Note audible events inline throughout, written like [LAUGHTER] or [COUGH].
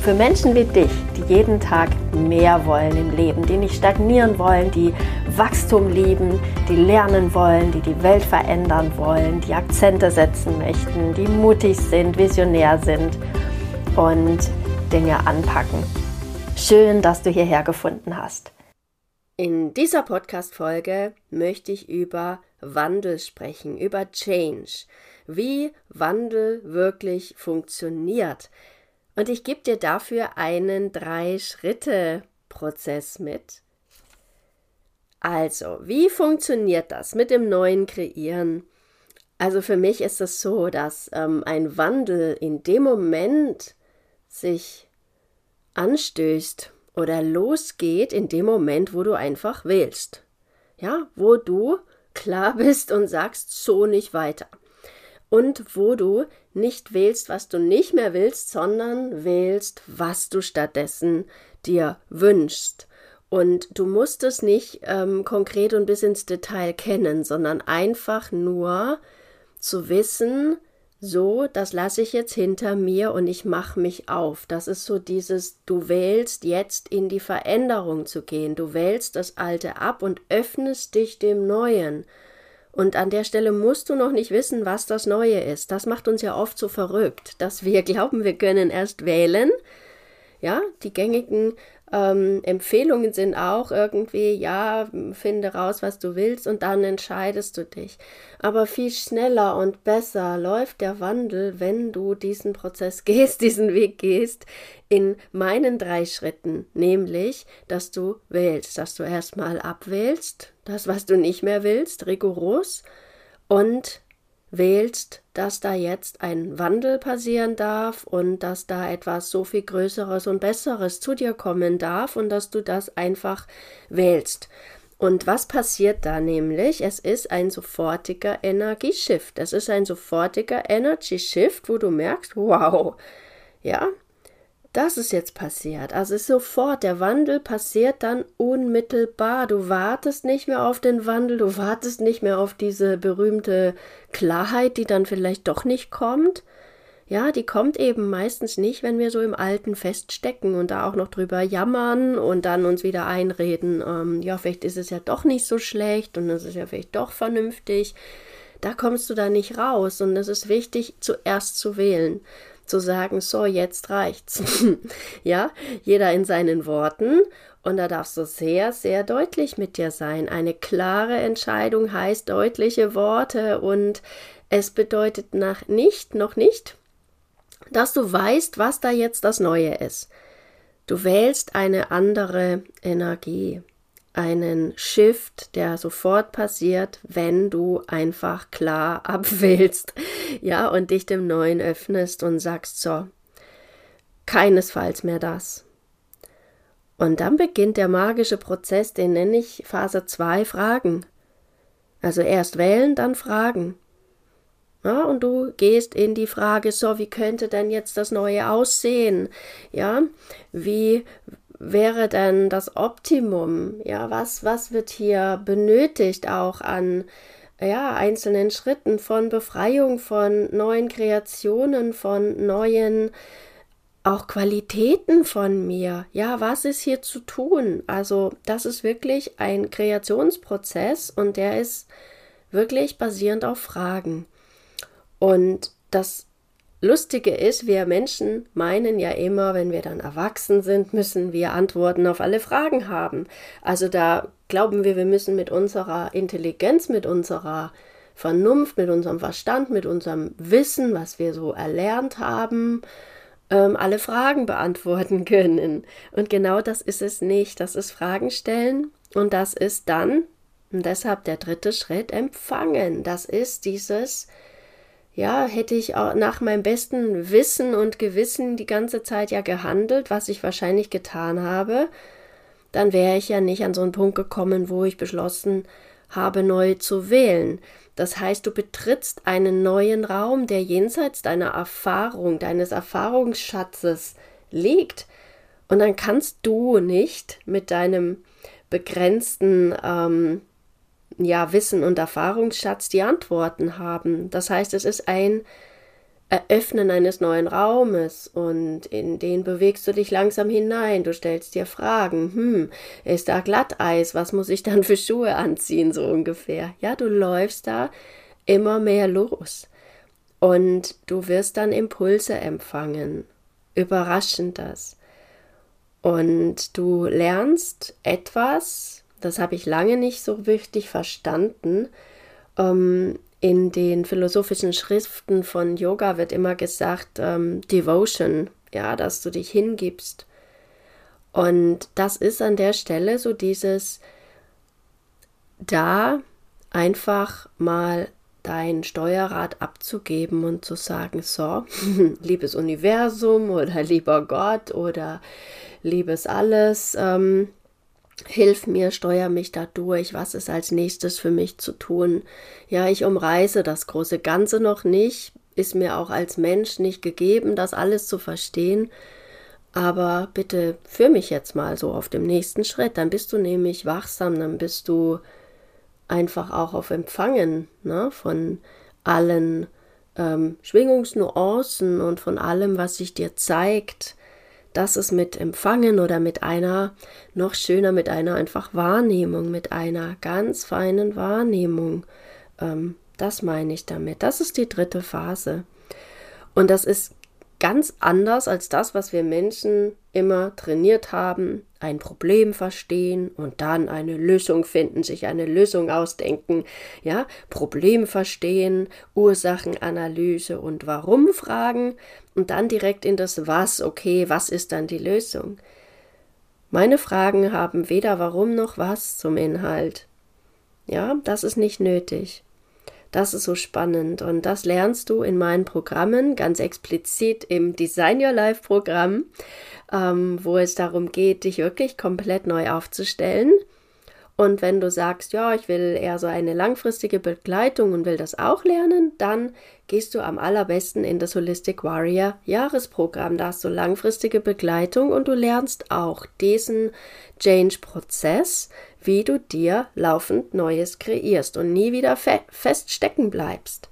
für Menschen wie dich, die jeden Tag mehr wollen im Leben, die nicht stagnieren wollen, die Wachstum lieben, die lernen wollen, die die Welt verändern wollen, die Akzente setzen möchten, die mutig sind, visionär sind und Dinge anpacken. Schön, dass du hierher gefunden hast. In dieser Podcast-Folge möchte ich über Wandel sprechen, über Change, wie Wandel wirklich funktioniert und ich gebe dir dafür einen Drei-Schritte-Prozess mit. Also, wie funktioniert das mit dem neuen Kreieren? Also für mich ist es so, dass ähm, ein Wandel in dem Moment sich anstößt oder losgeht, in dem Moment, wo du einfach wählst. Ja, wo du klar bist und sagst, so nicht weiter und wo du nicht wählst, was du nicht mehr willst, sondern wählst, was du stattdessen dir wünschst. Und du musst es nicht ähm, konkret und bis ins Detail kennen, sondern einfach nur zu wissen, so, das lasse ich jetzt hinter mir und ich mache mich auf. Das ist so dieses, du wählst jetzt in die Veränderung zu gehen. Du wählst das Alte ab und öffnest dich dem Neuen. Und an der Stelle musst du noch nicht wissen, was das Neue ist. Das macht uns ja oft so verrückt, dass wir glauben, wir können erst wählen. Ja, die gängigen ähm, Empfehlungen sind auch irgendwie, ja, finde raus, was du willst und dann entscheidest du dich. Aber viel schneller und besser läuft der Wandel, wenn du diesen Prozess [LAUGHS] gehst, diesen Weg gehst, in meinen drei Schritten, nämlich, dass du wählst, dass du erstmal abwählst, das, was du nicht mehr willst, rigoros, und wählst, dass da jetzt ein Wandel passieren darf und dass da etwas so viel Größeres und Besseres zu dir kommen darf und dass du das einfach wählst. Und was passiert da nämlich? Es ist ein sofortiger Energieshift. Es ist ein sofortiger Energy Shift, wo du merkst, wow, ja, das ist jetzt passiert. Also ist sofort, der Wandel passiert dann unmittelbar. Du wartest nicht mehr auf den Wandel, du wartest nicht mehr auf diese berühmte Klarheit, die dann vielleicht doch nicht kommt. Ja, die kommt eben meistens nicht, wenn wir so im Alten feststecken und da auch noch drüber jammern und dann uns wieder einreden, ähm, ja, vielleicht ist es ja doch nicht so schlecht und es ist ja vielleicht doch vernünftig. Da kommst du da nicht raus und es ist wichtig, zuerst zu wählen zu sagen, so, jetzt reicht's. [LAUGHS] ja, jeder in seinen Worten. Und da darfst du sehr, sehr deutlich mit dir sein. Eine klare Entscheidung heißt deutliche Worte und es bedeutet nach nicht, noch nicht, dass du weißt, was da jetzt das Neue ist. Du wählst eine andere Energie einen Shift, der sofort passiert, wenn du einfach klar [LAUGHS] abwählst, ja, und dich dem Neuen öffnest und sagst so, keinesfalls mehr das. Und dann beginnt der magische Prozess, den nenne ich Phase 2 Fragen. Also erst wählen, dann fragen. Ja, und du gehst in die Frage, so, wie könnte denn jetzt das Neue aussehen? Ja, wie wäre denn das Optimum? Ja, was, was wird hier benötigt auch an ja, einzelnen Schritten von Befreiung, von neuen Kreationen, von neuen auch Qualitäten von mir. Ja, was ist hier zu tun? Also, das ist wirklich ein Kreationsprozess und der ist wirklich basierend auf Fragen. Und das Lustige ist, wir Menschen meinen ja immer, wenn wir dann erwachsen sind, müssen wir Antworten auf alle Fragen haben. Also da glauben wir, wir müssen mit unserer Intelligenz, mit unserer Vernunft, mit unserem Verstand, mit unserem Wissen, was wir so erlernt haben, ähm, alle Fragen [LAUGHS] beantworten können. Und genau das ist es nicht. Das ist Fragen stellen und das ist dann, und deshalb der dritte Schritt, empfangen. Das ist dieses ja, hätte ich auch nach meinem besten Wissen und Gewissen die ganze Zeit ja gehandelt, was ich wahrscheinlich getan habe, dann wäre ich ja nicht an so einen Punkt gekommen, wo ich beschlossen habe, neu zu wählen. Das heißt, du betrittst einen neuen Raum, der jenseits deiner Erfahrung, deines Erfahrungsschatzes liegt. Und dann kannst du nicht mit deinem begrenzten ähm, ja, Wissen und Erfahrungsschatz die Antworten haben. Das heißt, es ist ein Eröffnen eines neuen Raumes und in den bewegst du dich langsam hinein. Du stellst dir Fragen. Hm, ist da Glatteis? Was muss ich dann für Schuhe anziehen, so ungefähr? Ja, du läufst da immer mehr los und du wirst dann Impulse empfangen. Überraschend das. Und du lernst etwas, das habe ich lange nicht so richtig verstanden, ähm, in den philosophischen Schriften von Yoga wird immer gesagt, ähm, Devotion, ja, dass du dich hingibst. Und das ist an der Stelle so dieses, da einfach mal dein Steuerrad abzugeben und zu sagen, so, [LAUGHS] liebes Universum oder lieber Gott oder liebes alles, ähm, Hilf mir, steuer mich da durch, was ist als nächstes für mich zu tun. Ja, ich umreiße das große Ganze noch nicht, ist mir auch als Mensch nicht gegeben, das alles zu verstehen. Aber bitte führ mich jetzt mal so auf dem nächsten Schritt, dann bist du nämlich wachsam, dann bist du einfach auch auf Empfangen ne, von allen ähm, Schwingungsnuancen und von allem, was sich dir zeigt das ist mit Empfangen oder mit einer, noch schöner, mit einer einfach Wahrnehmung, mit einer ganz feinen Wahrnehmung. Ähm, das meine ich damit. Das ist die dritte Phase. Und das ist ganz anders als das, was wir Menschen immer trainiert haben. Ein Problem verstehen und dann eine Lösung finden, sich eine Lösung ausdenken. Ja, Problem verstehen, Ursachenanalyse und Warum fragen und dann direkt in das Was. Okay, was ist dann die Lösung? Meine Fragen haben weder Warum noch Was zum Inhalt. Ja, das ist nicht nötig. Das ist so spannend und das lernst du in meinen Programmen, ganz explizit im Design Your Life Programm, ähm, wo es darum geht, dich wirklich komplett neu aufzustellen. Und wenn du sagst, ja, ich will eher so eine langfristige Begleitung und will das auch lernen, dann gehst du am allerbesten in das Holistic Warrior Jahresprogramm. Da hast du langfristige Begleitung und du lernst auch diesen Change-Prozess, wie du dir laufend Neues kreierst und nie wieder fe fest bleibst.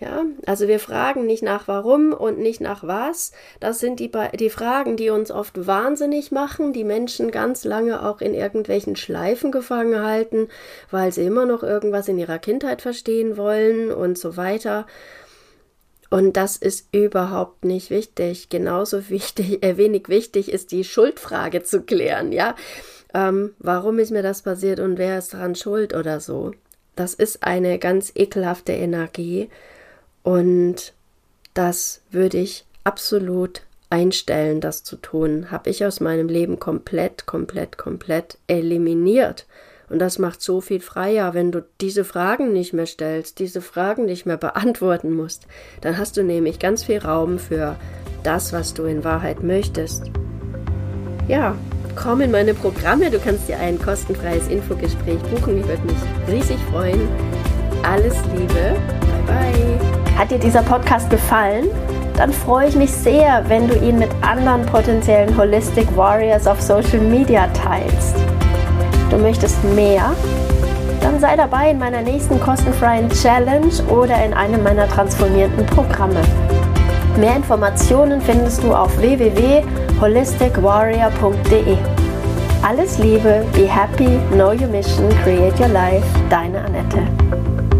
Ja, also wir fragen nicht nach warum und nicht nach was. Das sind die, die Fragen, die uns oft wahnsinnig machen, die Menschen ganz lange auch in irgendwelchen Schleifen gefangen halten, weil sie immer noch irgendwas in ihrer Kindheit verstehen wollen und so weiter. Und das ist überhaupt nicht wichtig. Genauso wichtig, äh, wenig wichtig ist die Schuldfrage zu klären, ja ähm, warum ist mir das passiert und wer ist daran schuld oder so. Das ist eine ganz ekelhafte Energie und das würde ich absolut einstellen, das zu tun. Habe ich aus meinem Leben komplett, komplett, komplett eliminiert. Und das macht so viel freier, wenn du diese Fragen nicht mehr stellst, diese Fragen nicht mehr beantworten musst. Dann hast du nämlich ganz viel Raum für das, was du in Wahrheit möchtest. Ja, komm in meine Programme. Du kannst dir ein kostenfreies Infogespräch buchen. Ich würde mich riesig freuen. Alles Liebe. Bye bye. Hat dir dieser Podcast gefallen? Dann freue ich mich sehr, wenn du ihn mit anderen potenziellen Holistic Warriors auf Social Media teilst. Du möchtest mehr? Dann sei dabei in meiner nächsten kostenfreien Challenge oder in einem meiner transformierenden Programme. Mehr Informationen findest du auf www.holisticwarrior.de. Alles Liebe, be happy, know your mission, create your life, deine Annette.